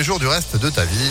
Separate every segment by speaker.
Speaker 1: premiers jours du reste de ta vie.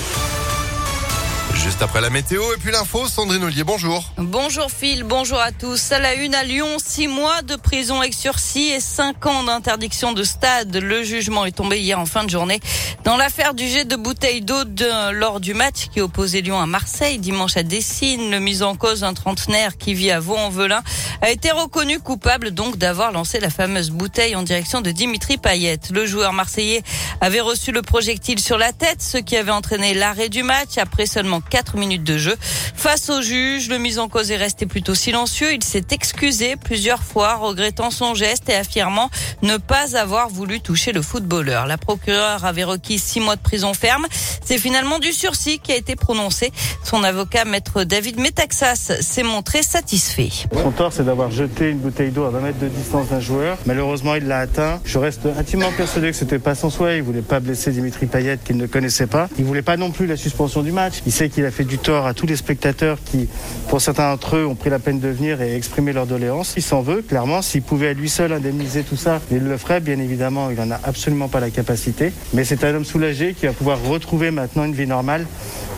Speaker 1: Juste après la météo et puis l'info, Sandrine Ollier, bonjour.
Speaker 2: Bonjour Phil, bonjour à tous. À la une à Lyon, six mois de prison avec sursis et cinq ans d'interdiction de stade. Le jugement est tombé hier en fin de journée dans l'affaire du jet de bouteilles d'eau lors du match qui opposait Lyon à Marseille dimanche à Dessine. Le mise en cause d'un trentenaire qui vit à Vaux-en-Velin a été reconnu coupable donc d'avoir lancé la fameuse bouteille en direction de Dimitri Payet. Le joueur marseillais avait reçu le projectile sur la tête, ce qui avait entraîné l'arrêt du match après seulement 4 minutes de jeu. Face au juge, le mis en cause est resté plutôt silencieux. Il s'est excusé plusieurs fois, regrettant son geste et affirmant ne pas avoir voulu toucher le footballeur. La procureure avait requis six mois de prison ferme. C'est finalement du sursis qui a été prononcé. Son avocat, maître David Metaxas, s'est montré satisfait.
Speaker 3: Son tort, c'est d'avoir jeté une bouteille d'eau à 20 mètres de distance d'un joueur. Malheureusement, il l'a atteint. Je reste intimement persuadé que c'était pas son souhait. Voulait pas blesser Dimitri Payet qu'il ne connaissait pas. Il voulait pas non plus la suspension du match. Il sait qu'il a fait du tort à tous les spectateurs qui, pour certains d'entre eux, ont pris la peine de venir et exprimer leur doléance. Il s'en veut, clairement. S'il pouvait à lui seul indemniser tout ça, il le ferait, bien évidemment. Il n'en a absolument pas la capacité. Mais c'est un homme soulagé qui va pouvoir retrouver maintenant une vie normale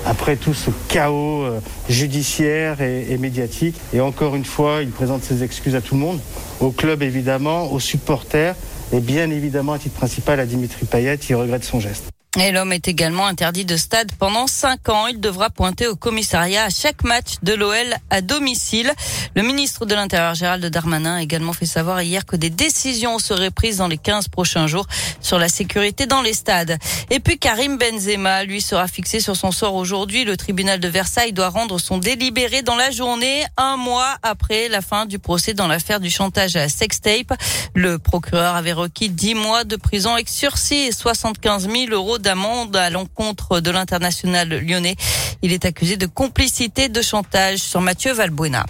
Speaker 3: après tout ce chaos euh, judiciaire et, médiatique. Et encore une fois, il présente ses excuses à tout le monde, au club évidemment, aux supporters et bien évidemment à titre principal à Dimitri Payet qui regrette son geste.
Speaker 2: Et l'homme est également interdit de stade pendant cinq ans. Il devra pointer au commissariat à chaque match de l'OL à domicile. Le ministre de l'Intérieur Gérald Darmanin a également fait savoir hier que des décisions seraient prises dans les 15 prochains jours sur la sécurité dans les stades. Et puis Karim Benzema, lui, sera fixé sur son sort aujourd'hui. Le tribunal de Versailles doit rendre son délibéré dans la journée, un mois après la fin du procès dans l'affaire du chantage à sextape. Le procureur avait requis 10 mois de prison avec sursis et 75 000 euros d'amende à l'encontre de l'international lyonnais. Il est accusé de complicité de chantage sur Mathieu Valbuena.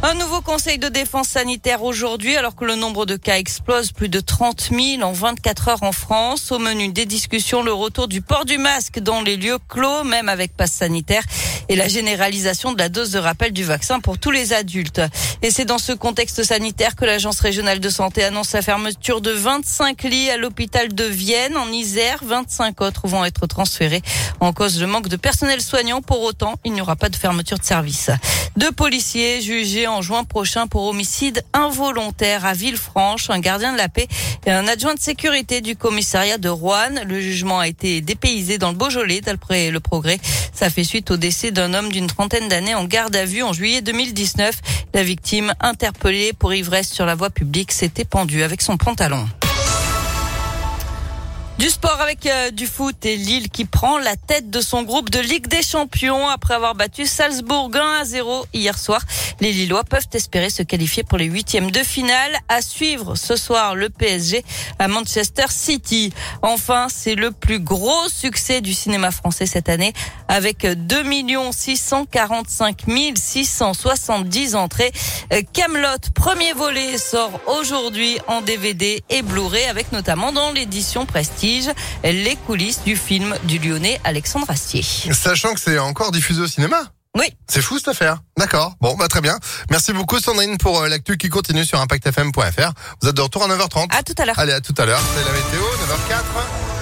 Speaker 2: Un nouveau conseil de défense sanitaire aujourd'hui, alors que le nombre de cas explose, plus de 30 000 en 24 heures en France. Au menu des discussions, le retour du port du masque dans les lieux clos, même avec passe sanitaire, et la généralisation de la dose de rappel du vaccin pour tous les adultes. Et c'est dans ce contexte sanitaire que l'Agence régionale de santé annonce la fermeture de 25 lits à l'hôpital de Vienne en Isère. 25 autres vont être transférés en cause le manque de personnel soignant. Pour autant, il n'y aura pas de fermeture de service. Deux policiers jugés en juin prochain pour homicide involontaire à Villefranche, un gardien de la paix et un adjoint de sécurité du commissariat de Rouen. Le jugement a été dépaysé dans le Beaujolais, d'après le progrès. Ça fait suite au décès d'un homme d'une trentaine d'années en garde à vue en juillet 2019. La victime, interpellée pour ivresse sur la voie publique, s'était pendue avec son pantalon. Du sport avec euh, du foot et Lille qui prend la tête de son groupe de Ligue des Champions après avoir battu Salzbourg 1 à 0 hier soir. Les Lillois peuvent espérer se qualifier pour les huitièmes de finale. À suivre ce soir le PSG à Manchester City. Enfin, c'est le plus gros succès du cinéma français cette année avec 2 645 670 entrées. Euh, Camelot, premier volet, sort aujourd'hui en DVD et Blu-ray avec notamment dans l'édition Prestige les coulisses du film du Lyonnais Alexandre Astier.
Speaker 1: Sachant que c'est encore diffusé au cinéma
Speaker 2: oui.
Speaker 1: C'est fou cette affaire. D'accord. Bon, bah très bien. Merci beaucoup Sandrine pour euh, l'actu qui continue sur impactfm.fr. Vous êtes de retour à 9h30.
Speaker 2: À tout à l'heure.
Speaker 1: Allez, à tout à l'heure. C'est la météo, 9h04.